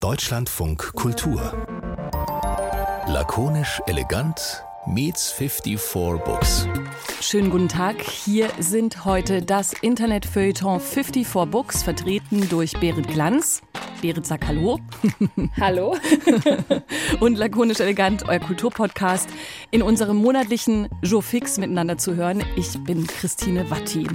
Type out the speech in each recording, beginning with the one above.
Deutschlandfunk Kultur. Lakonisch elegant meets 54 Books. Schönen guten Tag. Hier sind heute das Internetfeuilleton 54 Books, vertreten durch Berit Glanz. Berit sagt Hallo. Hallo. Und lakonisch elegant, euer Kulturpodcast, in unserem monatlichen Jour Fix miteinander zu hören. Ich bin Christine Watti.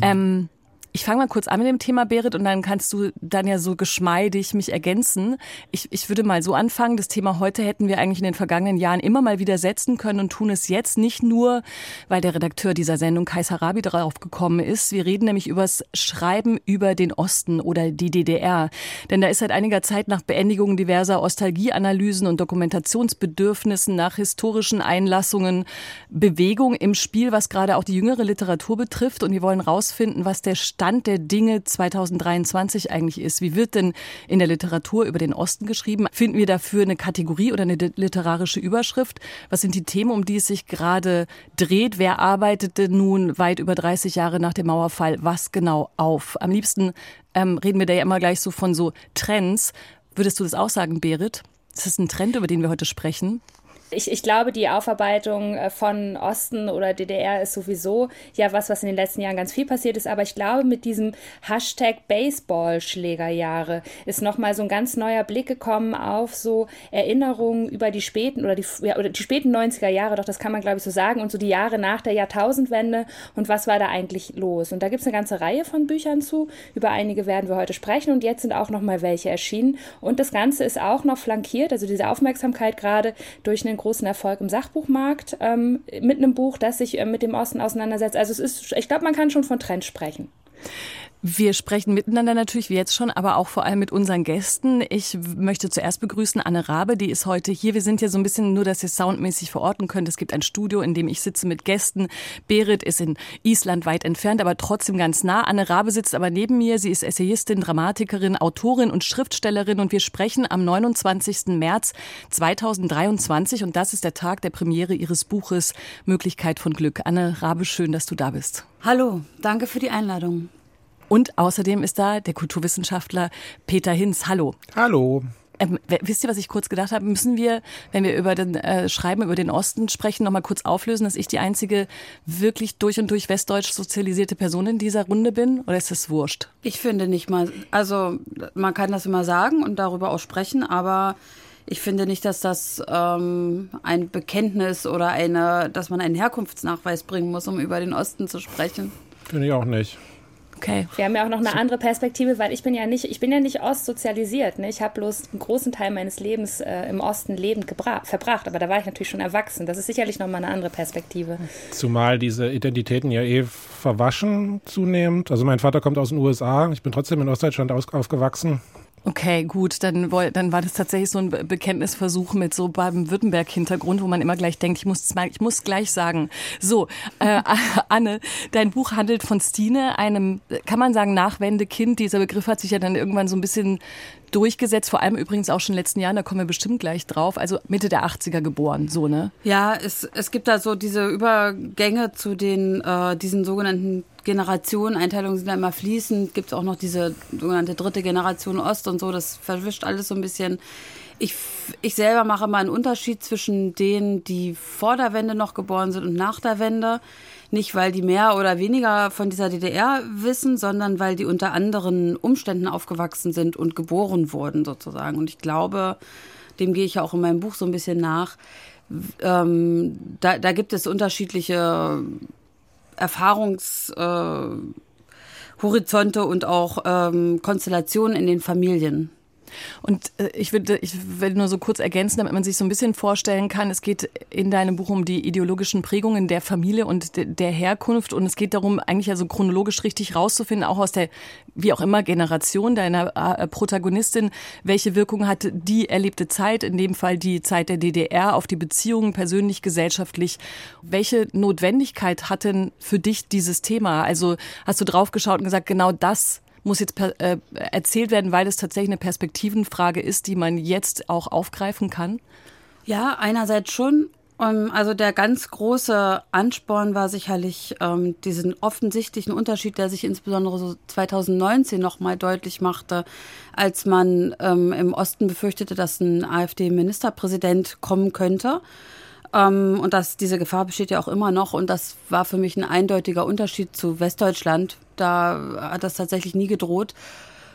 Ähm, ich fange mal kurz an mit dem Thema, Berit, und dann kannst du dann ja so geschmeidig mich ergänzen. Ich, ich würde mal so anfangen. Das Thema heute hätten wir eigentlich in den vergangenen Jahren immer mal wieder setzen können und tun es jetzt nicht nur, weil der Redakteur dieser Sendung, Kais Harabi, darauf gekommen ist. Wir reden nämlich übers Schreiben über den Osten oder die DDR. Denn da ist seit einiger Zeit nach Beendigung diverser Ostalgieanalysen und Dokumentationsbedürfnissen nach historischen Einlassungen Bewegung im Spiel, was gerade auch die jüngere Literatur betrifft. Und wir wollen rausfinden, was der Stand der Dinge 2023 eigentlich ist. Wie wird denn in der Literatur über den Osten geschrieben? Finden wir dafür eine Kategorie oder eine literarische Überschrift? Was sind die Themen, um die es sich gerade dreht? Wer arbeitete nun weit über 30 Jahre nach dem Mauerfall was genau auf? Am liebsten ähm, reden wir da ja immer gleich so von so Trends. Würdest du das auch sagen, Berit? Ist das ein Trend, über den wir heute sprechen? Ich, ich glaube, die Aufarbeitung äh, von Osten oder DDR ist sowieso ja was, was in den letzten Jahren ganz viel passiert ist. Aber ich glaube, mit diesem Hashtag Baseballschlägerjahre ist nochmal so ein ganz neuer Blick gekommen auf so Erinnerungen über die späten oder die, ja, oder die späten 90er Jahre, doch das kann man glaube ich so sagen, und so die Jahre nach der Jahrtausendwende und was war da eigentlich los. Und da gibt es eine ganze Reihe von Büchern zu. Über einige werden wir heute sprechen und jetzt sind auch nochmal welche erschienen. Und das Ganze ist auch noch flankiert, also diese Aufmerksamkeit gerade durch einen großen Erfolg im Sachbuchmarkt ähm, mit einem Buch, das sich äh, mit dem Osten auseinandersetzt. Also es ist, ich glaube, man kann schon von Trend sprechen. Wir sprechen miteinander natürlich wie jetzt schon, aber auch vor allem mit unseren Gästen. Ich möchte zuerst begrüßen Anne Rabe, die ist heute hier. Wir sind ja so ein bisschen nur, dass ihr soundmäßig verorten könnt. Es gibt ein Studio, in dem ich sitze mit Gästen. Berit ist in Island weit entfernt, aber trotzdem ganz nah. Anne Rabe sitzt aber neben mir. Sie ist Essayistin, Dramatikerin, Autorin und Schriftstellerin und wir sprechen am 29. März 2023 und das ist der Tag der Premiere ihres Buches Möglichkeit von Glück. Anne Rabe, schön, dass du da bist. Hallo, danke für die Einladung. Und außerdem ist da der Kulturwissenschaftler Peter Hinz. Hallo. Hallo. Ähm, wisst ihr, was ich kurz gedacht habe? Müssen wir, wenn wir über den äh, Schreiben über den Osten sprechen, noch mal kurz auflösen, dass ich die einzige wirklich durch und durch westdeutsch sozialisierte Person in dieser Runde bin? Oder ist das wurscht? Ich finde nicht mal. Also man kann das immer sagen und darüber auch sprechen, aber ich finde nicht, dass das ähm, ein Bekenntnis oder eine, dass man einen Herkunftsnachweis bringen muss, um über den Osten zu sprechen. Finde ich auch nicht. Okay. Wir haben ja auch noch eine andere Perspektive, weil ich bin ja nicht, ich bin ja nicht ostsozialisiert. Ne? Ich habe bloß einen großen Teil meines Lebens äh, im Osten lebend verbracht, aber da war ich natürlich schon erwachsen. Das ist sicherlich nochmal eine andere Perspektive. Zumal diese Identitäten ja eh verwaschen zunehmend. Also mein Vater kommt aus den USA, ich bin trotzdem in Ostdeutschland aufgewachsen. Okay, gut, dann, dann war das tatsächlich so ein Bekenntnisversuch mit so Baden-Württemberg-Hintergrund, wo man immer gleich denkt, ich muss, ich muss gleich sagen. So, äh, Anne, dein Buch handelt von Stine, einem, kann man sagen, Nachwendekind. Dieser Begriff hat sich ja dann irgendwann so ein bisschen durchgesetzt, vor allem übrigens auch schon in den letzten Jahren, da kommen wir bestimmt gleich drauf, also Mitte der 80er geboren, so, ne? Ja, es, es gibt da so diese Übergänge zu den, äh, diesen sogenannten Generationen, Einteilungen sind da immer fließend, gibt es auch noch diese sogenannte dritte Generation Ost und so, das verwischt alles so ein bisschen. Ich, ich selber mache mal einen Unterschied zwischen denen, die vor der Wende noch geboren sind und nach der Wende. Nicht, weil die mehr oder weniger von dieser DDR wissen, sondern weil die unter anderen Umständen aufgewachsen sind und geboren wurden sozusagen. Und ich glaube, dem gehe ich ja auch in meinem Buch so ein bisschen nach. Ähm, da, da gibt es unterschiedliche Erfahrungshorizonte äh, und auch ähm, Konstellationen in den Familien. Und äh, ich würde ich will nur so kurz ergänzen, damit man sich so ein bisschen vorstellen kann, es geht in deinem Buch um die ideologischen Prägungen der Familie und de, der Herkunft und es geht darum, eigentlich also chronologisch richtig rauszufinden, auch aus der, wie auch immer, Generation deiner äh, Protagonistin, welche Wirkung hat die erlebte Zeit, in dem Fall die Zeit der DDR, auf die Beziehungen persönlich, gesellschaftlich. Welche Notwendigkeit hat denn für dich dieses Thema? Also hast du draufgeschaut und gesagt, genau das muss jetzt äh, erzählt werden, weil es tatsächlich eine Perspektivenfrage ist, die man jetzt auch aufgreifen kann? Ja, einerseits schon. Ähm, also der ganz große Ansporn war sicherlich ähm, diesen offensichtlichen Unterschied, der sich insbesondere so 2019 nochmal deutlich machte, als man ähm, im Osten befürchtete, dass ein AfD-Ministerpräsident kommen könnte. Ähm, und dass diese Gefahr besteht ja auch immer noch. Und das war für mich ein eindeutiger Unterschied zu Westdeutschland. Da hat das tatsächlich nie gedroht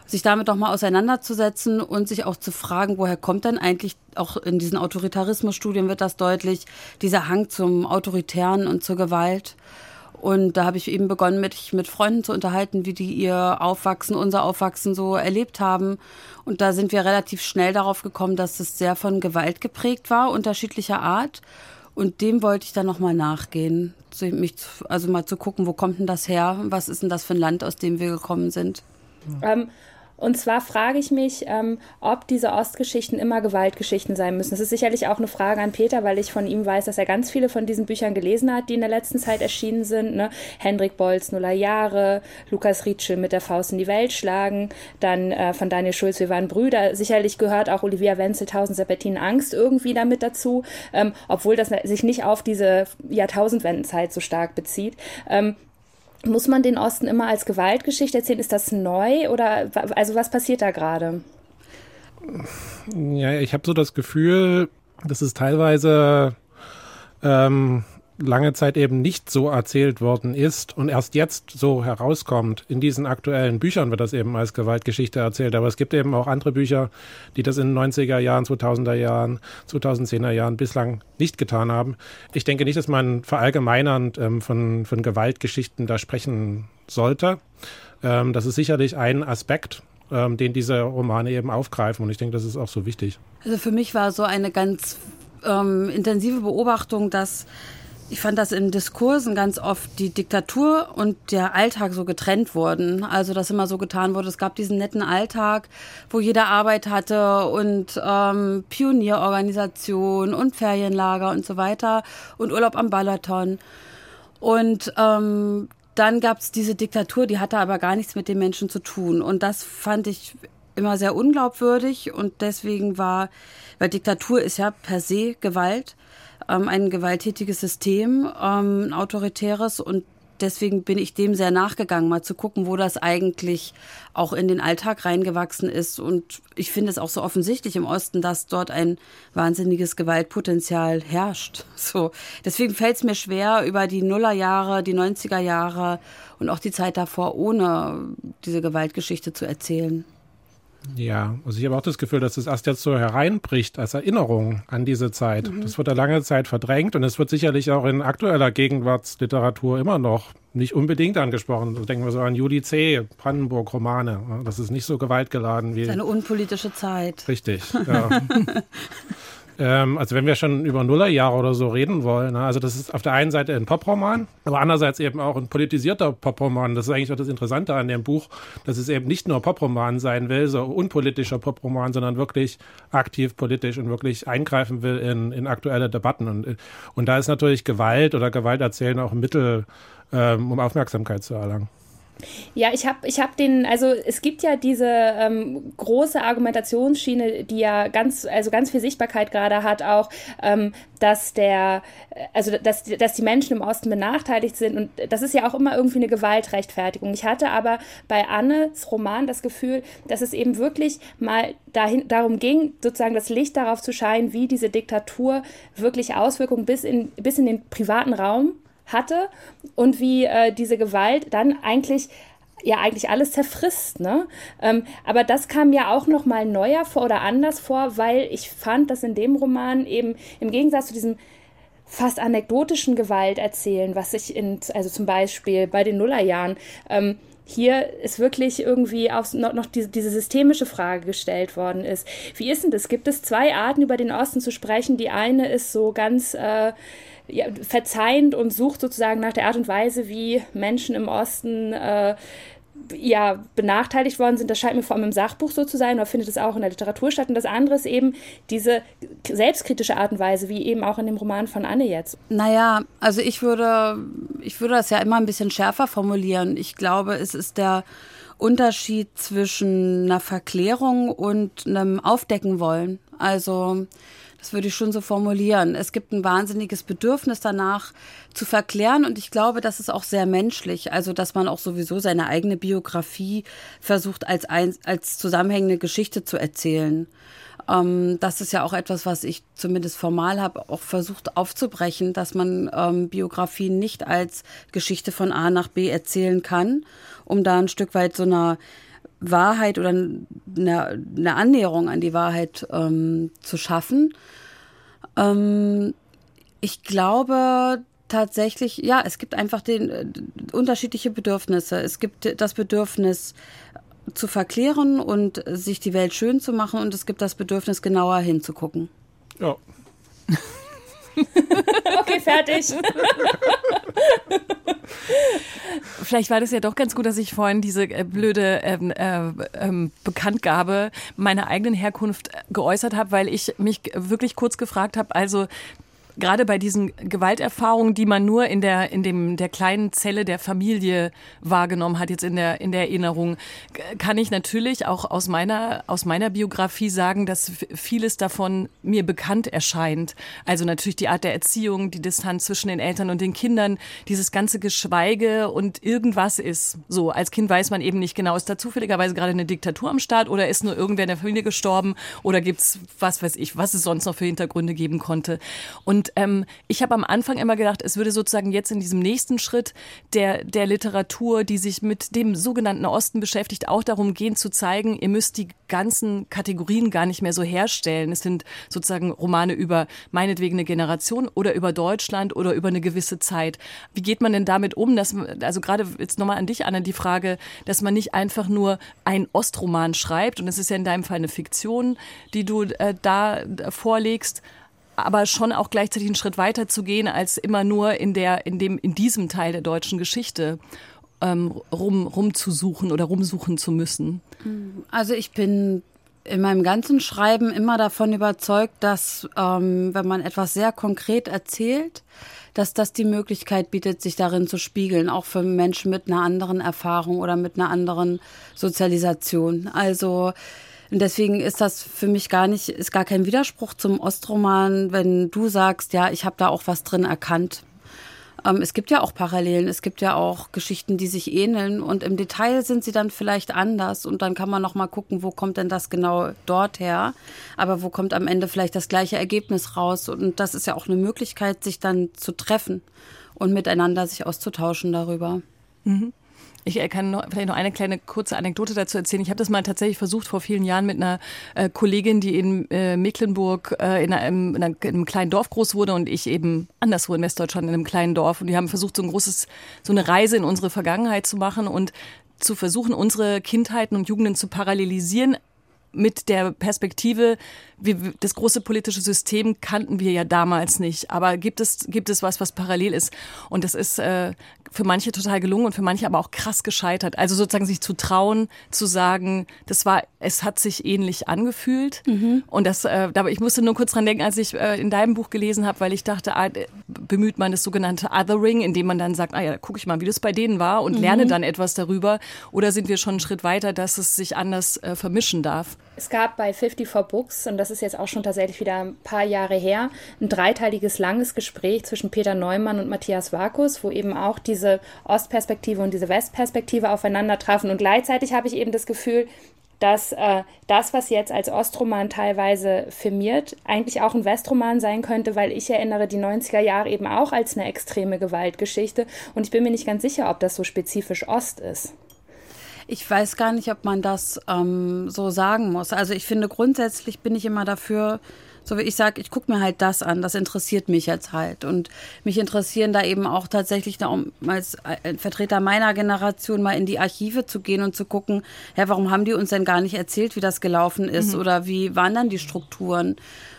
sich damit doch mal auseinanderzusetzen und sich auch zu fragen, woher kommt denn eigentlich, auch in diesen Autoritarismusstudien wird das deutlich, dieser Hang zum Autoritären und zur Gewalt. Und da habe ich eben begonnen, mich mit Freunden zu unterhalten, wie die ihr Aufwachsen, unser Aufwachsen so erlebt haben. Und da sind wir relativ schnell darauf gekommen, dass es sehr von Gewalt geprägt war, unterschiedlicher Art. Und dem wollte ich dann nochmal nachgehen. Mich, also mal zu gucken, wo kommt denn das her? Was ist denn das für ein Land, aus dem wir gekommen sind? Ähm, und zwar frage ich mich, ähm, ob diese Ostgeschichten immer Gewaltgeschichten sein müssen. Das ist sicherlich auch eine Frage an Peter, weil ich von ihm weiß, dass er ganz viele von diesen Büchern gelesen hat, die in der letzten Zeit erschienen sind. Ne? Hendrik Bolz, Nuller Jahre, Lukas Rietschel mit der Faust in die Welt schlagen, dann äh, von Daniel Schulz, wir waren Brüder. Sicherlich gehört auch Olivia Wenzel, Tausend Serpentinen Angst irgendwie damit dazu, ähm, obwohl das sich nicht auf diese Jahrtausendwendenzeit so stark bezieht. Ähm, muss man den Osten immer als Gewaltgeschichte erzählen? Ist das neu oder also was passiert da gerade? Ja, ich habe so das Gefühl, dass es teilweise ähm, lange Zeit eben nicht so erzählt worden ist und erst jetzt so herauskommt. In diesen aktuellen Büchern wird das eben als Gewaltgeschichte erzählt, aber es gibt eben auch andere Bücher, die das in den 90er Jahren, 2000er Jahren, 2010er Jahren bislang nicht getan haben. Ich denke nicht, dass man verallgemeinernd ähm, von, von Gewaltgeschichten da sprechen sollte. Ähm, das ist sicherlich ein Aspekt, ähm, den diese Romane eben aufgreifen und ich denke, das ist auch so wichtig. Also für mich war so eine ganz ähm, intensive Beobachtung, dass ich fand, dass in Diskursen ganz oft die Diktatur und der Alltag so getrennt wurden. Also, dass immer so getan wurde, es gab diesen netten Alltag, wo jeder Arbeit hatte und ähm, Pionierorganisation und Ferienlager und so weiter und Urlaub am Balaton. Und ähm, dann gab es diese Diktatur, die hatte aber gar nichts mit den Menschen zu tun. Und das fand ich immer sehr unglaubwürdig und deswegen war, weil Diktatur ist ja per se Gewalt ähm, ein gewalttätiges System, ähm, ein autoritäres und deswegen bin ich dem sehr nachgegangen, mal zu gucken, wo das eigentlich auch in den Alltag reingewachsen ist. Und ich finde es auch so offensichtlich im Osten, dass dort ein wahnsinniges Gewaltpotenzial herrscht. So. Deswegen fällt es mir schwer, über die Nullerjahre, die 90er Jahre und auch die Zeit davor ohne diese Gewaltgeschichte zu erzählen. Ja, also ich habe auch das Gefühl, dass es erst jetzt so hereinbricht als Erinnerung an diese Zeit. Mhm. Das wurde lange Zeit verdrängt und es wird sicherlich auch in aktueller Gegenwartsliteratur immer noch nicht unbedingt angesprochen. So denken wir so an Judy C., Brandenburg-Romane. Das ist nicht so gewaltgeladen wie. Das ist eine unpolitische Zeit. Richtig, ja. Ähm, also wenn wir schon über Nullerjahre oder so reden wollen, ne? also das ist auf der einen Seite ein Poproman, aber andererseits eben auch ein politisierter Poproman. Das ist eigentlich auch das Interessante an dem Buch, dass es eben nicht nur Poproman sein will, so unpolitischer Poproman, sondern wirklich aktiv politisch und wirklich eingreifen will in, in aktuelle Debatten. Und, und da ist natürlich Gewalt oder Gewalterzählen auch ein Mittel, ähm, um Aufmerksamkeit zu erlangen. Ja, ich habe ich hab den, also es gibt ja diese ähm, große Argumentationsschiene, die ja ganz, also ganz viel Sichtbarkeit gerade hat, auch, ähm, dass der, also dass, dass die Menschen im Osten benachteiligt sind und das ist ja auch immer irgendwie eine Gewaltrechtfertigung. Ich hatte aber bei Annes Roman das Gefühl, dass es eben wirklich mal dahin, darum ging, sozusagen das Licht darauf zu scheinen, wie diese Diktatur wirklich Auswirkungen bis in, bis in den privaten Raum hatte und wie äh, diese Gewalt dann eigentlich ja eigentlich alles zerfrisst, ne? Ähm, aber das kam ja auch noch mal neuer vor oder anders vor, weil ich fand, dass in dem Roman eben im Gegensatz zu diesem fast anekdotischen Gewalt erzählen, was ich in, also zum Beispiel bei den Nullerjahren, ähm, hier ist wirklich irgendwie auch noch, noch diese, diese, systemische Frage gestellt worden ist. Wie ist denn das? Gibt es zwei Arten, über den Osten zu sprechen? Die eine ist so ganz äh, ja, verzeihend und sucht sozusagen nach der Art und Weise, wie Menschen im Osten äh, ja, benachteiligt worden sind. Das scheint mir vor allem im Sachbuch so zu sein, oder findet es auch in der Literatur statt. Und das andere ist eben diese selbstkritische Art und Weise, wie eben auch in dem Roman von Anne jetzt. Naja, also ich würde, ich würde das ja immer ein bisschen schärfer formulieren. Ich glaube, es ist der Unterschied zwischen einer Verklärung und einem Aufdecken wollen. Also Das würde ich schon so formulieren. Es gibt ein wahnsinniges Bedürfnis danach zu verklären und ich glaube, das ist auch sehr menschlich. Also, dass man auch sowieso seine eigene Biografie versucht als, ein, als zusammenhängende Geschichte zu erzählen. Ähm, das ist ja auch etwas, was ich zumindest formal habe, auch versucht aufzubrechen, dass man ähm, Biografien nicht als Geschichte von A nach B erzählen kann, um da ein Stück weit so einer Wahrheit oder eine, eine Annäherung an die Wahrheit ähm, zu schaffen. Ähm, ich glaube tatsächlich, ja, es gibt einfach den, äh, unterschiedliche Bedürfnisse. Es gibt das Bedürfnis zu verklären und sich die Welt schön zu machen und es gibt das Bedürfnis, genauer hinzugucken. Ja. okay, fertig. Vielleicht war das ja doch ganz gut, dass ich vorhin diese äh, blöde ähm, äh, ähm, Bekanntgabe meiner eigenen Herkunft geäußert habe, weil ich mich wirklich kurz gefragt habe, also gerade bei diesen Gewalterfahrungen, die man nur in der, in dem, der kleinen Zelle der Familie wahrgenommen hat, jetzt in der, in der Erinnerung, kann ich natürlich auch aus meiner, aus meiner Biografie sagen, dass vieles davon mir bekannt erscheint. Also natürlich die Art der Erziehung, die Distanz zwischen den Eltern und den Kindern, dieses ganze Geschweige und irgendwas ist. So, als Kind weiß man eben nicht genau, ist da zufälligerweise gerade eine Diktatur am Start oder ist nur irgendwer in der Familie gestorben oder gibt's was weiß ich, was es sonst noch für Hintergründe geben konnte. Und ähm, ich habe am Anfang immer gedacht, es würde sozusagen jetzt in diesem nächsten Schritt der, der Literatur, die sich mit dem sogenannten Osten beschäftigt, auch darum gehen zu zeigen, ihr müsst die ganzen Kategorien gar nicht mehr so herstellen. Es sind sozusagen Romane über meinetwegen eine Generation oder über Deutschland oder über eine gewisse Zeit. Wie geht man denn damit um, dass, also gerade jetzt nochmal an dich, Anna, die Frage, dass man nicht einfach nur ein Ostroman schreibt, und es ist ja in deinem Fall eine Fiktion, die du äh, da vorlegst, aber schon auch gleichzeitig einen Schritt weiter zu gehen, als immer nur in der, in dem, in diesem Teil der deutschen Geschichte ähm, rum, rumzusuchen oder rumsuchen zu müssen. Also ich bin in meinem ganzen Schreiben immer davon überzeugt, dass ähm, wenn man etwas sehr konkret erzählt, dass das die Möglichkeit bietet, sich darin zu spiegeln, auch für Menschen mit einer anderen Erfahrung oder mit einer anderen Sozialisation. Also und deswegen ist das für mich gar nicht, ist gar kein Widerspruch zum Ostroman, wenn du sagst, ja, ich habe da auch was drin erkannt. Ähm, es gibt ja auch Parallelen, es gibt ja auch Geschichten, die sich ähneln und im Detail sind sie dann vielleicht anders und dann kann man noch mal gucken, wo kommt denn das genau dort her, aber wo kommt am Ende vielleicht das gleiche Ergebnis raus und das ist ja auch eine Möglichkeit, sich dann zu treffen und miteinander sich auszutauschen darüber. Mhm. Ich äh, kann noch, vielleicht noch eine kleine kurze Anekdote dazu erzählen. Ich habe das mal tatsächlich versucht vor vielen Jahren mit einer äh, Kollegin, die in äh, Mecklenburg äh, in, einem, in, einem, kleinen Dorf groß wurde und ich eben anderswo in Westdeutschland in einem kleinen Dorf. Und die haben versucht, so ein großes, so eine Reise in unsere Vergangenheit zu machen und zu versuchen, unsere Kindheiten und Jugenden zu parallelisieren mit der Perspektive, wie, das große politische System kannten wir ja damals nicht. Aber gibt es, gibt es was, was parallel ist? Und das ist äh, für manche total gelungen und für manche aber auch krass gescheitert. Also sozusagen sich zu trauen, zu sagen, das war, es hat sich ähnlich angefühlt. Mhm. Und das, äh, ich musste nur kurz dran denken, als ich äh, in deinem Buch gelesen habe, weil ich dachte, ah, bemüht man das sogenannte Othering, indem man dann sagt, ah ja, gucke ich mal, wie das bei denen war und mhm. lerne dann etwas darüber. Oder sind wir schon einen Schritt weiter, dass es sich anders äh, vermischen darf? Es gab bei 54 Books, und das ist jetzt auch schon tatsächlich wieder ein paar Jahre her, ein dreiteiliges langes Gespräch zwischen Peter Neumann und Matthias Vakus, wo eben auch diese Ostperspektive und diese Westperspektive aufeinander trafen. Und gleichzeitig habe ich eben das Gefühl, dass äh, das, was jetzt als Ostroman teilweise firmiert, eigentlich auch ein Westroman sein könnte, weil ich erinnere die 90er Jahre eben auch als eine extreme Gewaltgeschichte und ich bin mir nicht ganz sicher, ob das so spezifisch Ost ist. Ich weiß gar nicht, ob man das ähm, so sagen muss. Also ich finde grundsätzlich bin ich immer dafür, so wie ich sage, ich gucke mir halt das an, das interessiert mich jetzt halt. Und mich interessieren da eben auch tatsächlich, um als Vertreter meiner Generation mal in die Archive zu gehen und zu gucken, ja, warum haben die uns denn gar nicht erzählt, wie das gelaufen ist mhm. oder wie waren dann die Strukturen?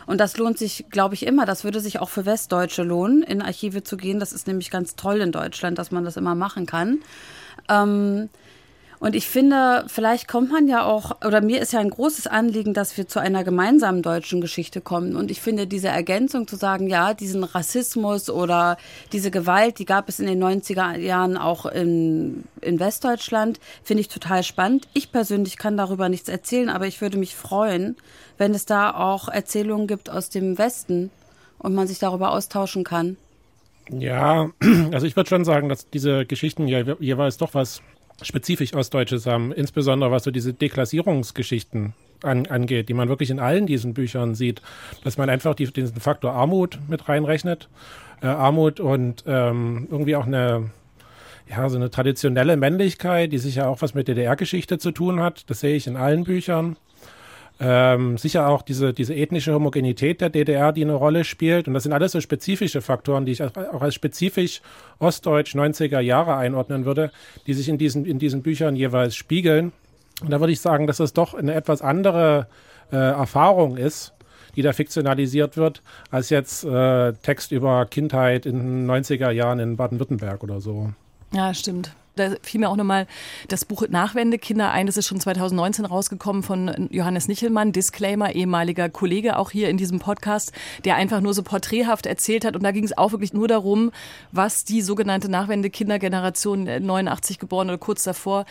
Und das lohnt sich, glaube ich, immer. Das würde sich auch für Westdeutsche lohnen, in Archive zu gehen. Das ist nämlich ganz toll in Deutschland, dass man das immer machen kann. Ähm, Und ich finde, vielleicht kommt man ja auch, oder mir ist ja ein großes Anliegen, dass wir zu einer gemeinsamen deutschen Geschichte kommen. Und ich finde diese Ergänzung zu sagen, ja, diesen Rassismus oder diese Gewalt, die gab es in den 90er Jahren auch in, in Westdeutschland, finde ich total spannend. Ich persönlich kann darüber nichts erzählen, aber ich würde mich freuen, wenn es da auch Erzählungen gibt aus dem Westen und man sich darüber austauschen kann. Ja, also ich würde schon sagen, dass diese Geschichten ja jeweils doch was spezifisch Ostdeutsches haben, insbesondere was so diese Deklassierungsgeschichten an, angeht, die man wirklich in allen diesen Büchern sieht, dass man einfach die, diesen Faktor Armut mit reinrechnet. Äh, Armut und ähm, irgendwie auch eine, ja, so eine traditionelle Männlichkeit, die sicher auch was mit DDR-Geschichte zu tun hat. Das sehe ich in allen Büchern. Ähm, sicher auch diese, diese ethnische Homogenität der DDR, die eine Rolle spielt. Und das sind alles so spezifische Faktoren, die ich auch als spezifisch ostdeutsch 90er Jahre einordnen würde, die sich in diesen, in diesen Büchern jeweils spiegeln. Und da würde ich sagen, dass es doch eine etwas andere äh, Erfahrung ist, die da fiktionalisiert wird, als jetzt äh, Text über Kindheit in den 90er Jahren in Baden-Württemberg oder so. Ja, stimmt da fiel mir auch nochmal das Buch Nachwendekinder ein. Das ist schon 2019 rausgekommen von Johannes Nichelmann, Disclaimer, ehemaliger Kollege auch hier in diesem Podcast, der einfach nur so porträthaft erzählt hat. Und da ging es auch wirklich nur darum, was die sogenannte Nachwendekindergeneration 89 äh, geboren oder kurz davor,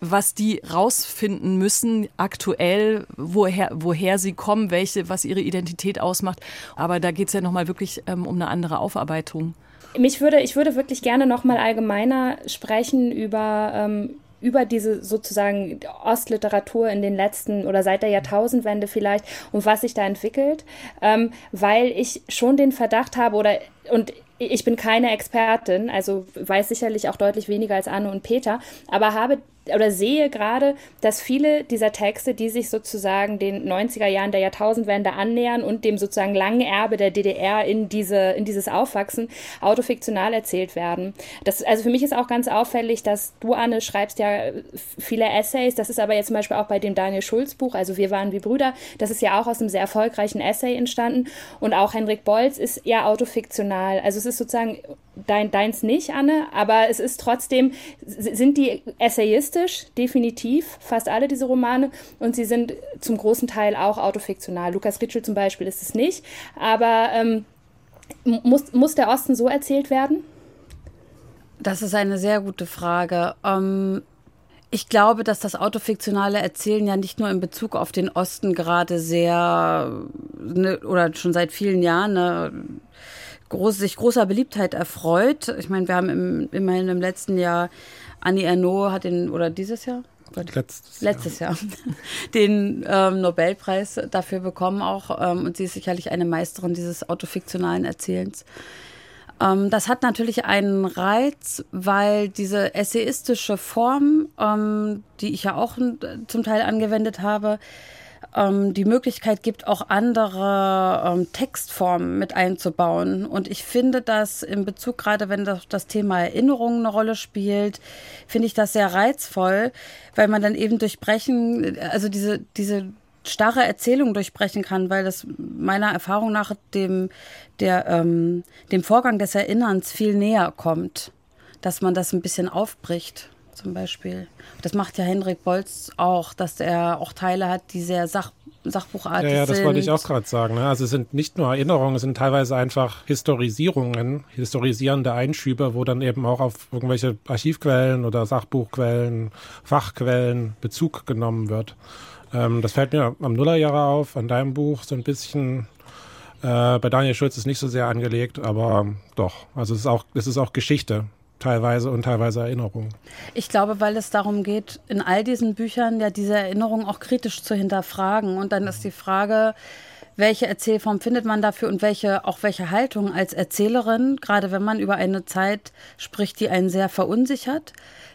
was die rausfinden müssen, aktuell, woher, woher sie kommen, welche, was ihre Identität ausmacht. Aber da geht es ja nochmal wirklich ähm, um eine andere Aufarbeitung. Mich würde, ich würde wirklich gerne noch mal allgemeiner sprechen über, ähm, über diese sozusagen Ostliteratur in den letzten oder seit der Jahrtausendwende vielleicht und was sich da entwickelt, ähm, weil ich schon den Verdacht habe oder und ich bin keine Expertin, also weiß sicherlich auch deutlich weniger als Anne und Peter, aber habe oder sehe gerade, dass viele dieser Texte, die sich sozusagen den 90er Jahren der Jahrtausendwende annähern und dem sozusagen langen Erbe der DDR in, diese, in dieses Aufwachsen autofiktional erzählt werden. Das, also für mich ist auch ganz auffällig, dass du, Anne, schreibst ja viele Essays. Das ist aber jetzt zum Beispiel auch bei dem Daniel Schulz Buch, also Wir waren wie Brüder, das ist ja auch aus einem sehr erfolgreichen Essay entstanden. Und auch Henrik Bolz ist ja autofiktional. Also es ist sozusagen dein, deins nicht, Anne, aber es ist trotzdem, sind die essayistisch, definitiv, fast alle diese Romane, und sie sind zum großen Teil auch autofiktional. Lukas Ritschel zum Beispiel ist es nicht, aber ähm, muss, muss der Osten so erzählt werden? Das ist eine sehr gute Frage. Ähm, ich glaube, dass das autofiktionale Erzählen ja nicht nur in Bezug auf den Osten gerade sehr ne, oder schon seit vielen Jahren eine groß, sich großer Beliebtheit erfreut. Ich meine, wir haben im, immerhin im letzten Jahr Annie Ernaux hat den, oder dieses Jahr? Letztes, Letztes Jahr, Jahr. den ähm, Nobelpreis dafür bekommen auch. Ähm, und sie ist sicherlich eine Meisterin dieses autofiktionalen Erzählens. Ähm, das hat natürlich einen Reiz, weil diese essayistische Form, ähm, die ich ja auch zum Teil angewendet habe, ähm, die Möglichkeit gibt, auch andere ähm, Textformen mit einzubauen. Und ich finde das in Bezug, gerade wenn das, das Thema Erinnerung eine Rolle spielt, finde ich das sehr reizvoll, weil man dann eben durchbrechen, also diese, diese starre Erzählung durchbrechen kann, weil das meiner Erfahrung nach dem, der, ähm, dem Vorgang des Erinnerns viel näher kommt, dass man das ein bisschen aufbricht zum Beispiel. Das macht ja Henrik Bolz auch, dass er auch Teile hat, die sehr Sach Sachbuchartig sind. Ja, ja, das wollte ich auch gerade sagen. Ne? Also es sind nicht nur Erinnerungen, es sind teilweise einfach Historisierungen, historisierende Einschübe, wo dann eben auch auf irgendwelche Archivquellen oder Sachbuchquellen, Fachquellen Bezug genommen wird. Ähm, das fällt mir am Nullerjahre auf, an deinem Buch so ein bisschen. Äh, bei Daniel Schulz ist nicht so sehr angelegt, aber doch. Also es ist auch, es ist auch Geschichte teilweise und teilweise Erinnerung. Ich glaube, weil es darum geht, in all diesen Büchern ja diese Erinnerung auch kritisch zu hinterfragen. Und dann ist die Frage, welche Erzählform findet man dafür und welche, auch welche Haltung als Erzählerin, gerade wenn man über eine Zeit spricht, die einen sehr verunsichert.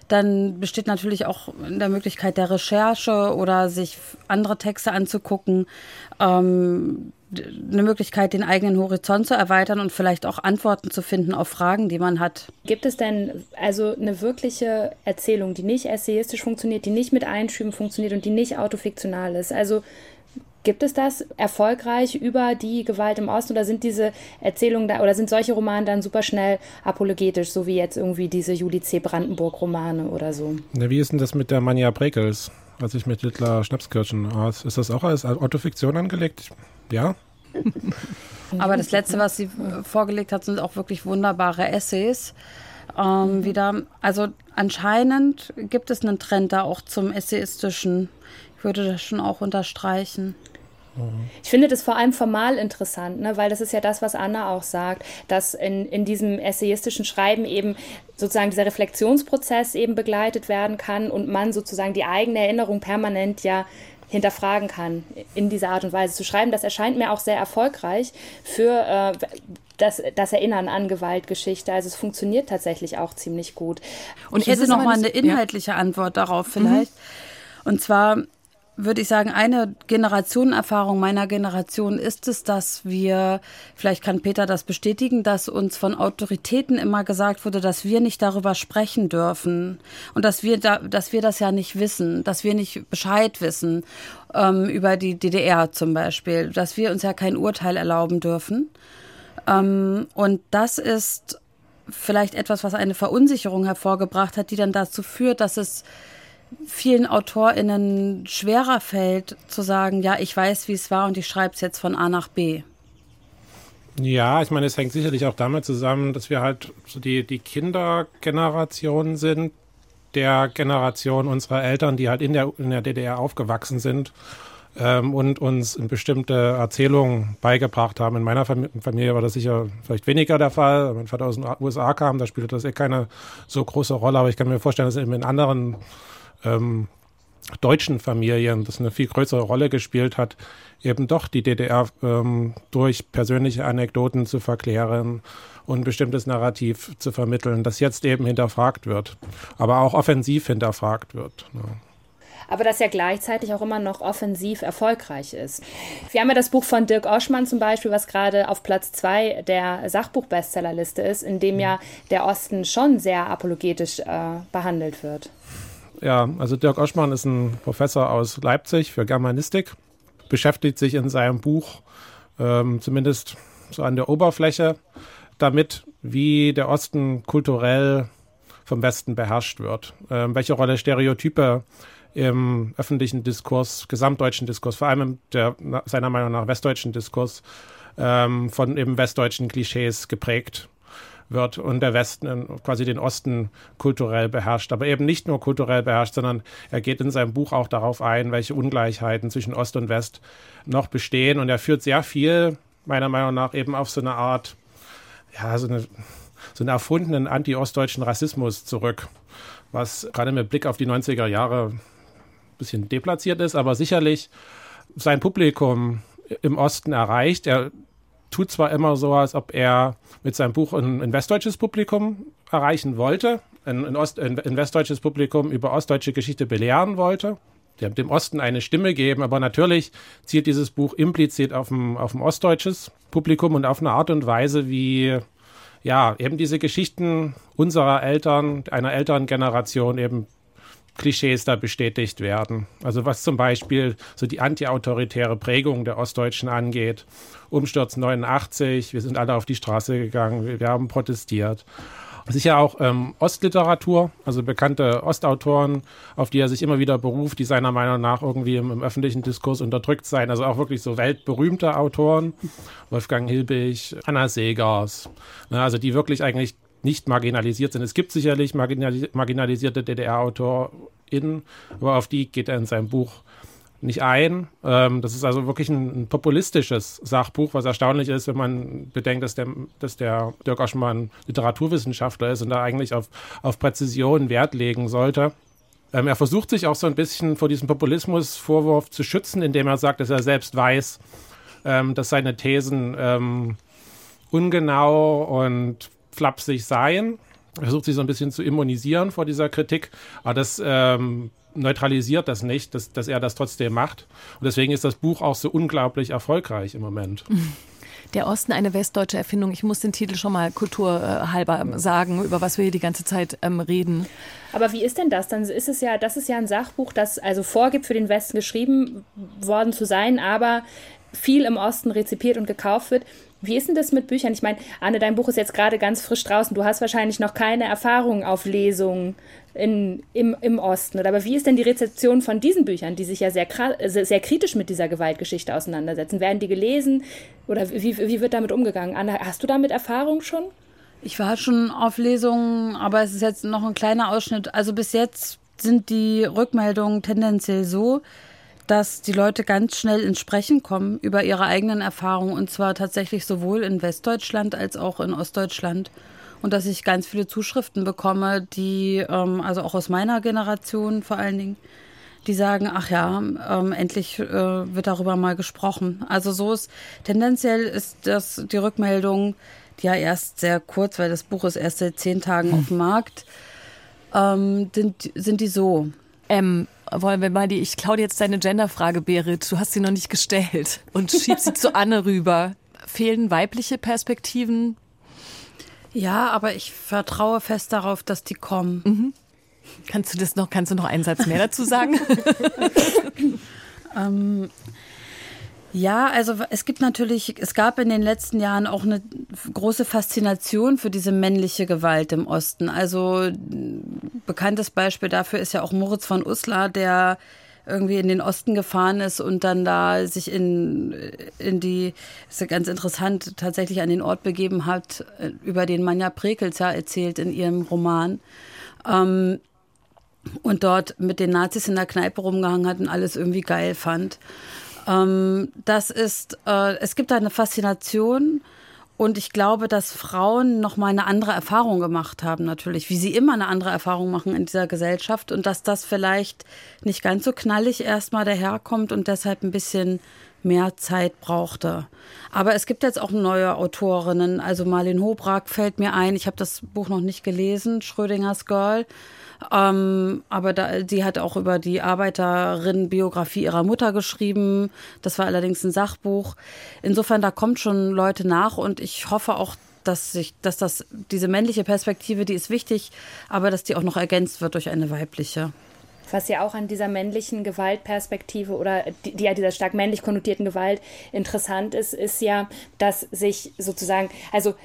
Dann besteht natürlich auch in der Möglichkeit der Recherche oder sich andere Texte anzugucken. Ähm, eine Möglichkeit, den eigenen Horizont zu erweitern und vielleicht auch Antworten zu finden auf Fragen, die man hat. Gibt es denn also eine wirkliche Erzählung, die nicht essayistisch funktioniert, die nicht mit Einschüben funktioniert und die nicht autofiktional ist? Also Gibt es das erfolgreich über die Gewalt im Osten oder sind diese Erzählungen da oder sind solche Romane dann super schnell apologetisch, so wie jetzt irgendwie diese Juli C. Brandenburg-Romane oder so? Na, wie ist denn das mit der Mania Brekels, als ich mit Littler Schnapskirchen aß? Ist das auch als Autofiktion angelegt? Ja? Aber das letzte, was sie vorgelegt hat, sind auch wirklich wunderbare Essays. Ähm, wieder, also anscheinend gibt es einen Trend da auch zum Essayistischen. Ich würde das schon auch unterstreichen. Ich finde das vor allem formal interessant, ne? weil das ist ja das, was Anna auch sagt, dass in, in diesem essayistischen Schreiben eben sozusagen dieser Reflexionsprozess eben begleitet werden kann und man sozusagen die eigene Erinnerung permanent ja hinterfragen kann, in dieser Art und Weise zu schreiben. Das erscheint mir auch sehr erfolgreich für äh, das, das Erinnern an Gewaltgeschichte. Also es funktioniert tatsächlich auch ziemlich gut. Und ich hätte noch mal eine inhaltliche ja. Antwort darauf vielleicht. Mhm. Und zwar würde ich sagen, eine Generationenerfahrung meiner Generation ist es, dass wir, vielleicht kann Peter das bestätigen, dass uns von Autoritäten immer gesagt wurde, dass wir nicht darüber sprechen dürfen und dass wir, da, dass wir das ja nicht wissen, dass wir nicht Bescheid wissen ähm, über die DDR zum Beispiel, dass wir uns ja kein Urteil erlauben dürfen. Ähm, und das ist vielleicht etwas, was eine Verunsicherung hervorgebracht hat, die dann dazu führt, dass es vielen AutorInnen schwerer fällt, zu sagen, ja, ich weiß, wie es war und ich schreibe es jetzt von A nach B. Ja, ich meine, es hängt sicherlich auch damit zusammen, dass wir halt so die, die Kindergeneration sind, der Generation unserer Eltern, die halt in der, in der DDR aufgewachsen sind ähm, und uns bestimmte Erzählungen beigebracht haben. In meiner Familie war das sicher vielleicht weniger der Fall. Mein Vater aus den USA kam, da spielte das eh keine so große Rolle, aber ich kann mir vorstellen, dass eben in anderen ähm, deutschen Familien, das eine viel größere Rolle gespielt hat, eben doch die DDR ähm, durch persönliche Anekdoten zu verklären und ein bestimmtes Narrativ zu vermitteln, das jetzt eben hinterfragt wird, aber auch offensiv hinterfragt wird. Ne. aber das ja gleichzeitig auch immer noch offensiv erfolgreich ist. Wir haben ja das Buch von Dirk Oschmann zum Beispiel, was gerade auf Platz zwei der Sachbuch-Bestsellerliste ist, in dem ja der Osten schon sehr apologetisch äh, behandelt wird. Ja, also Dirk Oschmann ist ein Professor aus Leipzig für Germanistik, beschäftigt sich in seinem Buch ähm, zumindest so an der Oberfläche damit, wie der Osten kulturell vom Westen beherrscht wird, ähm, welche Rolle Stereotype im öffentlichen Diskurs, gesamtdeutschen Diskurs, vor allem der, seiner Meinung nach westdeutschen Diskurs, ähm, von eben westdeutschen Klischees geprägt wird und der Westen quasi den Osten kulturell beherrscht. Aber eben nicht nur kulturell beherrscht, sondern er geht in seinem Buch auch darauf ein, welche Ungleichheiten zwischen Ost und West noch bestehen. Und er führt sehr viel, meiner Meinung nach, eben auf so eine Art, ja, so eine, so einen erfundenen anti-ostdeutschen Rassismus zurück, was gerade mit Blick auf die 90er Jahre ein bisschen deplatziert ist, aber sicherlich sein Publikum im Osten erreicht. Er tut zwar immer so, als ob er mit seinem Buch ein, ein westdeutsches Publikum erreichen wollte, ein, ein, Ost, ein, westdeutsches Publikum über ostdeutsche Geschichte belehren wollte, dem Osten eine Stimme geben, aber natürlich zielt dieses Buch implizit auf ein, auf ein ostdeutsches Publikum und auf eine Art und Weise, wie ja, eben diese Geschichten unserer Eltern, einer Elterngeneration eben Klischees da bestätigt werden. Also was zum Beispiel so die antiautoritäre Prägung der Ostdeutschen angeht. Umsturz 89, wir sind alle auf die Straße gegangen, wir haben protestiert. Sicher auch ähm, Ostliteratur, also bekannte Ostautoren, auf die er sich immer wieder beruft, die seiner Meinung nach irgendwie im, im öffentlichen Diskurs unterdrückt sein. Also auch wirklich so weltberühmte Autoren, Wolfgang Hilbig, Anna Segers, ne, also die wirklich eigentlich nicht marginalisiert sind. Es gibt sicherlich marginalis marginalisierte DDR-AutorInnen, aber auf die geht er in seinem Buch nicht ein. Ähm, das ist also wirklich ein, populistisches Sachbuch, was erstaunlich ist, wenn man bedenkt, dass der, dass der Dirk Oschmann Literaturwissenschaftler ist und da eigentlich auf, auf Präzision Wert legen sollte. Ähm, er versucht sich auch so ein bisschen vor diesem Populismusvorwurf zu schützen, indem er sagt, dass er selbst weiß, ähm, dass seine Thesen ungenau und flapsig sein. Er versucht sich so ein bisschen zu immunisieren vor dieser Kritik, aber das ähm, neutralisiert das nicht, dass, dass er das trotzdem macht. Und deswegen ist das Buch auch so unglaublich erfolgreich im Moment. Der Osten eine westdeutsche Erfindung. Ich muss den Titel schon mal kulturhalber sagen, über was wir hier die ganze Zeit ähm, reden. Aber wie ist denn das? Dann ist es ja, das ist ja ein Sachbuch, das also vorgibt, für den Westen geschrieben worden zu sein, aber viel im Osten rezipiert und gekauft wird. Wie ist denn das mit Büchern? Ich meine, Anne, dein Buch ist jetzt gerade ganz frisch draußen. Du hast wahrscheinlich noch keine Erfahrung auf Lesungen in, im, im Osten. Aber wie ist denn die Rezeption von diesen Büchern, die sich ja sehr, sehr, sehr kritisch mit dieser Gewaltgeschichte auseinandersetzen? Werden die gelesen? Oder wie, wie wird damit umgegangen? Anne, hast du damit Erfahrung schon? Ich war schon auf Lesungen, aber es ist jetzt noch ein kleiner Ausschnitt. Also bis jetzt sind die Rückmeldungen tendenziell so, dass die Leute ganz schnell ins Sprechen kommen über ihre eigenen Erfahrungen und zwar tatsächlich sowohl in Westdeutschland als auch in Ostdeutschland und dass ich ganz viele Zuschriften bekomme, die ähm, also auch aus meiner Generation vor allen Dingen, die sagen, ach ja, ähm, endlich äh, wird darüber mal gesprochen. Also so ist tendenziell ist das die Rückmeldung, die ja erst sehr kurz, weil das Buch ist erst seit zehn Tagen hm. auf dem Markt, ähm, sind, sind die so. Ähm, wollen wir mal die, ich klaue dir jetzt deine Genderfrage, Berit. Du hast sie noch nicht gestellt und schieb sie zu Anne rüber. Fehlen weibliche Perspektiven? Ja, aber ich vertraue fest darauf, dass die kommen. Mhm. Kannst du das noch, kannst du noch einen Satz mehr dazu sagen? ähm, ja, also es gibt natürlich, es gab in den letzten Jahren auch eine große Faszination für diese männliche Gewalt im Osten. Also bekanntes Beispiel dafür ist ja auch Moritz von Uslar, der irgendwie in den Osten gefahren ist und dann da sich in, in die, ist ja ganz interessant, tatsächlich an den Ort begeben hat, über den Manja Prekelzer erzählt in ihrem Roman. Ähm, und dort mit den Nazis in der Kneipe rumgehangen hat und alles irgendwie geil fand. Ähm, das ist, äh, es gibt eine Faszination und ich glaube, dass Frauen noch mal eine andere Erfahrung gemacht haben, natürlich, wie sie immer eine andere Erfahrung machen in dieser Gesellschaft und dass das vielleicht nicht ganz so knallig erstmal daherkommt und deshalb ein bisschen mehr Zeit brauchte. Aber es gibt jetzt auch neue Autorinnen. Also Marlene Hobrak fällt mir ein. Ich habe das Buch noch nicht gelesen, Schrödingers Girl. Ähm, aber da, die hat auch über die Arbeiterin-Biografie ihrer Mutter geschrieben. Das war allerdings ein Sachbuch. Insofern, da kommt schon Leute nach und ich hoffe auch, dass sich, dass das, diese männliche Perspektive, die ist wichtig, aber dass die auch noch ergänzt wird durch eine weibliche. Was ja auch an dieser männlichen Gewaltperspektive oder die, ja dieser stark männlich konnotierten Gewalt interessant ist, ist ja, dass sich sozusagen, also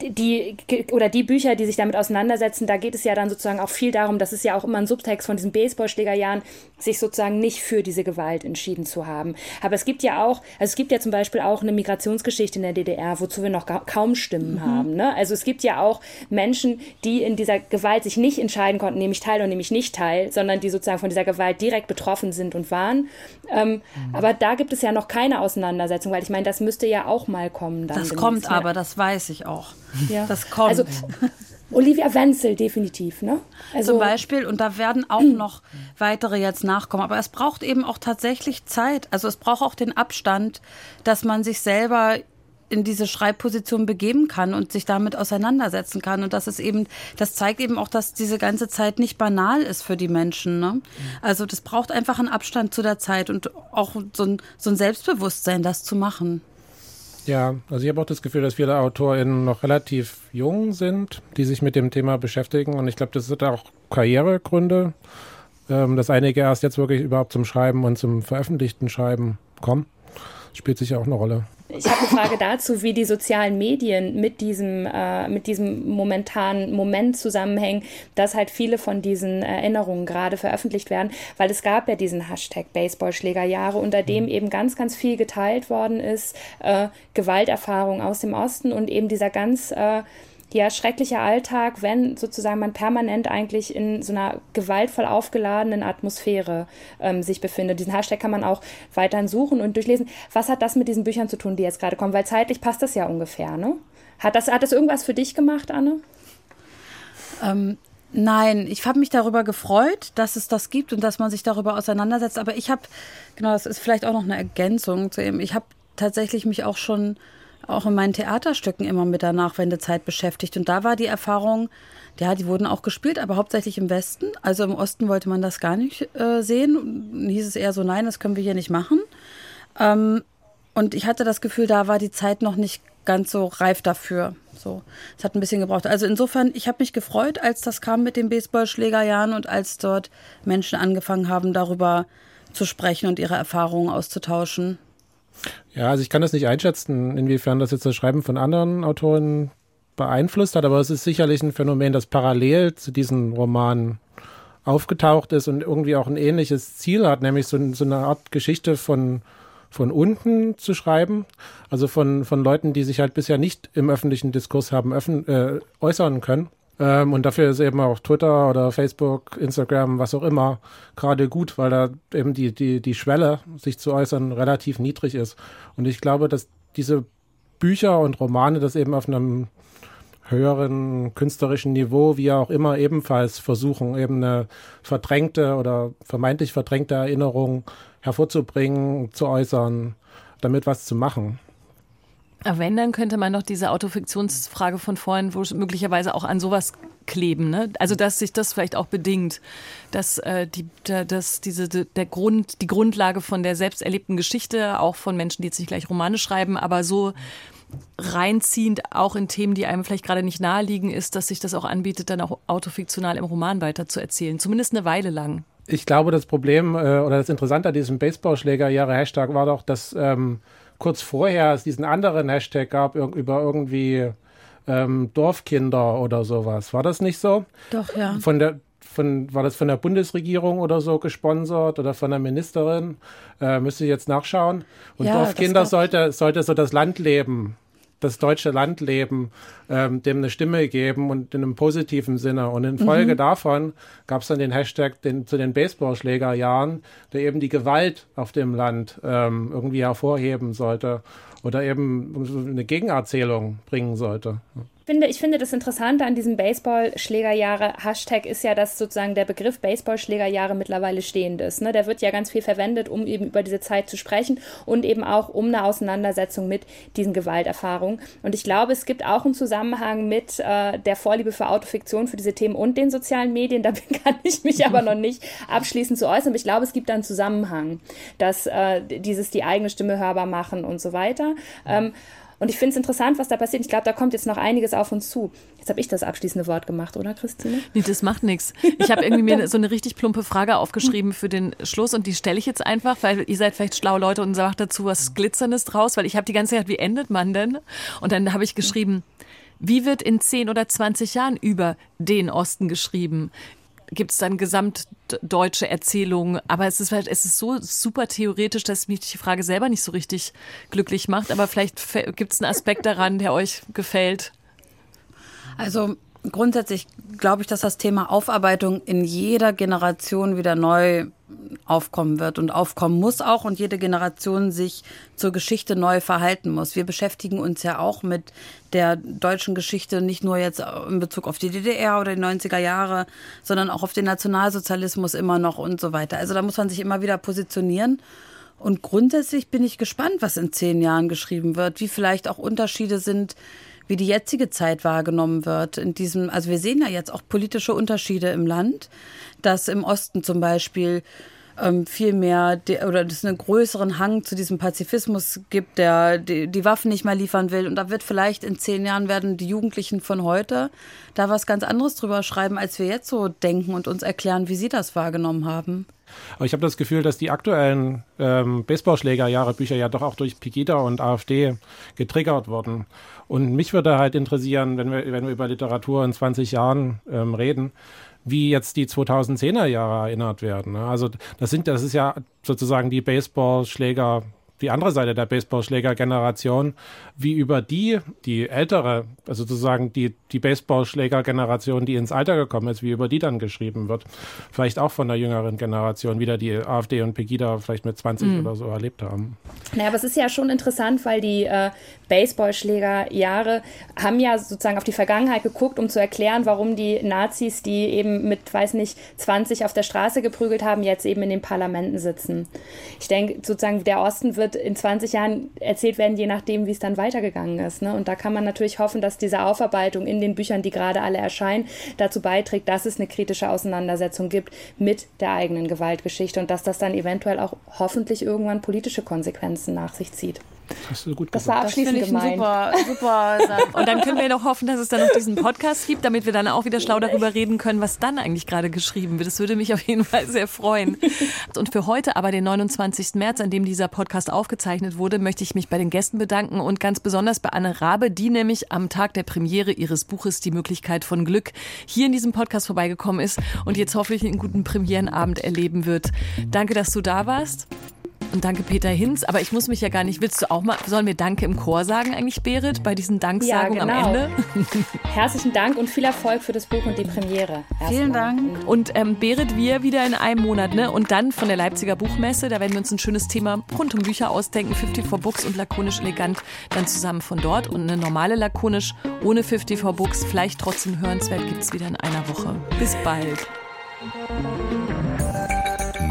die oder die Bücher, die sich damit auseinandersetzen, da geht es ja dann sozusagen auch viel darum, dass es ja auch immer ein Subtext von diesen Baseballschlägerjahren, sich sozusagen nicht für diese Gewalt entschieden zu haben. Aber es gibt ja auch, also es gibt ja zum Beispiel auch eine Migrationsgeschichte in der DDR, wozu wir noch kaum Stimmen mhm. haben. Ne? Also es gibt ja auch Menschen, die in dieser Gewalt sich nicht entscheiden konnten, nehme ich teil oder nehme ich nicht teil, sondern die sozusagen von dieser Gewalt direkt betroffen sind und waren. Ähm, mhm. Aber da gibt es ja noch keine Auseinandersetzung, weil ich meine, das müsste ja auch mal kommen. das kommt aber, das weiß ich auch. Ja. Das kommt. Also, Olivia Wenzel, definitiv, ne? Also Zum Beispiel, und da werden auch noch weitere jetzt nachkommen. Aber es braucht eben auch tatsächlich Zeit. Also es braucht auch den Abstand, dass man sich selber in diese Schreibposition begeben kann und sich damit auseinandersetzen kann. Und das ist eben, das zeigt eben auch, dass diese ganze Zeit nicht banal ist für die Menschen. Ne? Also das braucht einfach einen Abstand zu der Zeit und auch so ein, so ein Selbstbewusstsein, das zu machen. Ja, also ich habe auch das Gefühl, dass viele AutorInnen noch relativ jung sind, die sich mit dem Thema beschäftigen. Und ich glaube, das sind auch Karrieregründe, ähm, dass einige erst jetzt wirklich überhaupt zum Schreiben und zum veröffentlichten Schreiben kommen. Das spielt sicher auch eine Rolle. Ich habe eine Frage dazu, wie die sozialen Medien mit diesem, äh, mit diesem momentanen Moment zusammenhängen, dass halt viele von diesen Erinnerungen gerade veröffentlicht werden, weil es gab ja diesen Hashtag Baseballschlägerjahre, unter dem mhm. eben ganz, ganz viel geteilt worden ist, äh, Gewalterfahrung aus dem Osten und eben dieser ganz äh, ja, schrecklicher Alltag, wenn sozusagen man permanent eigentlich in so einer gewaltvoll aufgeladenen Atmosphäre ähm, sich befindet. Diesen Hashtag kann man auch weiterhin suchen und durchlesen. Was hat das mit diesen Büchern zu tun, die jetzt gerade kommen? Weil zeitlich passt das ja ungefähr, ne? Hat das, hat das irgendwas für dich gemacht, Anne? Ähm, Nein, ich habe mich darüber gefreut, dass es das gibt und dass man sich darüber auseinandersetzt. Aber ich habe, genau, das ist vielleicht auch noch eine Ergänzung zu ihm. Ich habe tatsächlich mich auch schon auch in meinen Theaterstücken immer mit der Nachwendezeit beschäftigt. Und da war die Erfahrung, ja, die wurden auch gespielt, aber hauptsächlich im Westen. Also im Osten wollte man das gar nicht äh, sehen. Und hieß es eher so, nein, das können wir hier nicht machen. Ähm, Und ich hatte das Gefühl, da war die Zeit noch nicht ganz so reif dafür. So, es hat ein bisschen gebraucht. Also insofern, ich habe mich gefreut, als das kam mit den Baseballschlägerjahren und als dort Menschen angefangen haben, darüber zu sprechen und ihre Erfahrungen auszutauschen. Ja, also ich kann das nicht einschätzen, inwiefern das jetzt das Schreiben von anderen Autoren beeinflusst hat, aber es ist sicherlich ein Phänomen, das parallel zu diesen Romanen aufgetaucht ist und irgendwie auch ein ähnliches Ziel hat, nämlich so, so eine Art Geschichte von von unten zu schreiben, also von, von Leuten, die sich halt bisher nicht im öffentlichen Diskurs haben öffn äh, äußern können. Ähm, und dafür ist eben auch Twitter oder Facebook, Instagram, was auch immer, gerade gut, weil da eben die, die, die Schwelle, sich zu äußern, relativ niedrig ist. Und ich glaube, dass diese Bücher und Romane das eben auf einem höheren künstlerischen Niveau, wie auch immer, ebenfalls versuchen, eben eine verdrängte oder vermeintlich verdrängte Erinnerung hervorzubringen, zu äußern, damit was zu machen. Wenn, dann könnte man noch diese Autofiktionsfrage von vorhin wo möglicherweise auch an sowas kleben. Ne? Also dass sich das vielleicht auch bedingt, dass, äh, die, dass diese, der Grund, die Grundlage von der selbst erlebten Geschichte, auch von Menschen, die jetzt nicht gleich Romane schreiben, aber so reinziehend auch in Themen, die einem vielleicht gerade nicht naheliegen, ist, dass sich das auch anbietet, dann auch autofiktional im Roman weiterzuerzählen. Zumindest eine Weile lang ich glaube, das Problem äh, oder das Interessante an diesem Baseballschlägerjahre-Hashtag war doch, dass ähm, kurz vorher es diesen anderen Hashtag gab über irgendwie ähm, Dorfkinder oder sowas. War das nicht so? Doch, ja. Von der, von, war das von der Bundesregierung oder so gesponsert oder von der Ministerin? Äh, müsste ich jetzt nachschauen. Und ja, Dorfkinder sollte, sollte so das Landleben das deutsche Landleben ähm, dem eine Stimme geben und in einem positiven Sinne. Und in Folge mhm. davon gab es dann den Hashtag den, zu den Baseballschlägerjahren, der eben die Gewalt auf dem Land ähm, irgendwie hervorheben sollte oder eben eine Gegenerzählung bringen sollte finde, ich finde das Interessante an diesem Baseballschlägerjahre-Hashtag ist ja, dass sozusagen der Begriff Baseballschlägerjahre mittlerweile stehend ist. Ne? Der wird ja ganz viel verwendet, um eben über diese Zeit zu sprechen und eben auch um eine Auseinandersetzung mit diesen Gewalterfahrungen. Und ich glaube, es gibt auch einen Zusammenhang mit äh, der Vorliebe für Autofiktion, für diese Themen und den sozialen Medien. Da kann ich mich aber noch nicht abschließend zu äußern. Aber ich glaube, es gibt da einen Zusammenhang, dass äh, dieses die eigene Stimme hörbar machen und so weiter. Ähm, und ich finde es interessant, was da passiert. Ich glaube, da kommt jetzt noch einiges auf uns zu. Jetzt habe ich das abschließende Wort gemacht, oder Christine? Nee, das macht nichts. Ich habe irgendwie mir so eine richtig plumpe Frage aufgeschrieben für den Schluss und die stelle ich jetzt einfach, weil ihr seid vielleicht schlaue Leute und sagt dazu was Glitzerndes draus, weil ich habe die ganze Zeit, wie endet man denn? Und dann habe ich geschrieben, wie wird in 10 oder 20 Jahren über den Osten geschrieben? Gibt es dann gesamtdeutsche Erzählungen. Aber es ist, halt, es ist so super theoretisch, dass mich die Frage selber nicht so richtig glücklich macht. Aber vielleicht gibt es einen Aspekt daran, der euch gefällt. Also grundsätzlich glaube ich, dass das Thema Aufarbeitung in jeder Generation wieder neu aufkommen wird und aufkommen muss auch und jede Generation sich zur Geschichte neu verhalten muss. Wir beschäftigen uns ja auch mit der deutschen Geschichte nicht nur jetzt in Bezug auf die DDR oder die 90er Jahre, sondern auch auf den Nationalsozialismus immer noch und so weiter. Also da muss man sich immer wieder positionieren. Und grundsätzlich bin ich gespannt, was in zehn Jahren geschrieben wird, wie vielleicht auch Unterschiede sind wie die jetzige Zeit wahrgenommen wird. In diesem, also wir sehen ja jetzt auch politische Unterschiede im Land, dass im Osten zum Beispiel ähm, viel mehr de, oder es einen größeren Hang zu diesem Pazifismus gibt, der die, die Waffen nicht mehr liefern will. Und da wird vielleicht in zehn Jahren werden die Jugendlichen von heute da was ganz anderes drüber schreiben, als wir jetzt so denken und uns erklären, wie sie das wahrgenommen haben. Aber ich habe das Gefühl, dass die aktuellen ähm, Baseballschlägerjahre-Bücher ja doch auch durch Pegida und AfD getriggert wurden. Und mich würde halt interessieren, wenn wir, wenn wir über Literatur in 20 Jahren ähm, reden, wie jetzt die 2010er Jahre erinnert werden. Ne? Also das sind, das ist ja sozusagen die Baseballschläger die andere Seite der Baseballschläger-Generation, wie über die, die ältere, also sozusagen die, die Baseballschläger-Generation, die ins Alter gekommen ist, wie über die dann geschrieben wird. Vielleicht auch von der jüngeren Generation, wieder die AfD und Pegida vielleicht mit 20 mhm. oder so erlebt haben. Naja, aber es ist ja schon interessant, weil die äh, Baseballschläger-Jahre haben ja sozusagen auf die Vergangenheit geguckt, um zu erklären, warum die Nazis, die eben mit, weiß nicht, 20 auf der Straße geprügelt haben, jetzt eben in den Parlamenten sitzen. Ich denke, sozusagen der Osten wird in 20 Jahren erzählt werden, je nachdem, wie es dann weitergegangen ist. Ne? Und da kann man natürlich hoffen, dass diese Aufarbeitung in den Büchern, die gerade alle erscheinen, dazu beiträgt, dass es eine kritische Auseinandersetzung gibt mit der eigenen Gewaltgeschichte und dass das dann eventuell auch hoffentlich irgendwann politische Konsequenzen nach sich zieht. Hast du gut Das gesagt. war Das finde abschließend ich ein gemeint. super, super Satz. Und dann können wir noch hoffen, dass es dann noch diesen Podcast gibt, damit wir dann auch wieder schlau darüber reden können, was dann eigentlich gerade geschrieben wird. Das würde mich auf jeden Fall sehr freuen. Und für heute aber, den 29. März, an dem dieser Podcast aufgezeichnet wurde, möchte ich mich bei den Gästen bedanken und ganz besonders bei Anne Rabe, die nämlich am Tag der Premiere ihres Buches Die Möglichkeit von Glück hier in diesem Podcast vorbeigekommen ist und jetzt hoffentlich einen guten Premierenabend erleben wird. Danke, dass du da warst. Und danke Peter Hinz, aber ich muss mich ja gar nicht, willst du auch mal, sollen wir Danke im Chor sagen eigentlich, Berit, bei diesen Danksagungen Ja, am genau. Ende? Herzlichen Dank und viel Erfolg für das Buch und die Premiere. Vielen. Dank. Und ähm, Berit, wir wieder in einem Monat, ne? Und dann von der Leipziger Buchmesse, da werden wir uns ein schönes Thema rund um Bücher ausdenken, 54 Books und lakonisch elegant, dann zusammen von dort. Und eine normale lakonisch ohne 54 Books, vielleicht trotzdem hörenswert, gibt's wieder in einer Woche. Bis bald.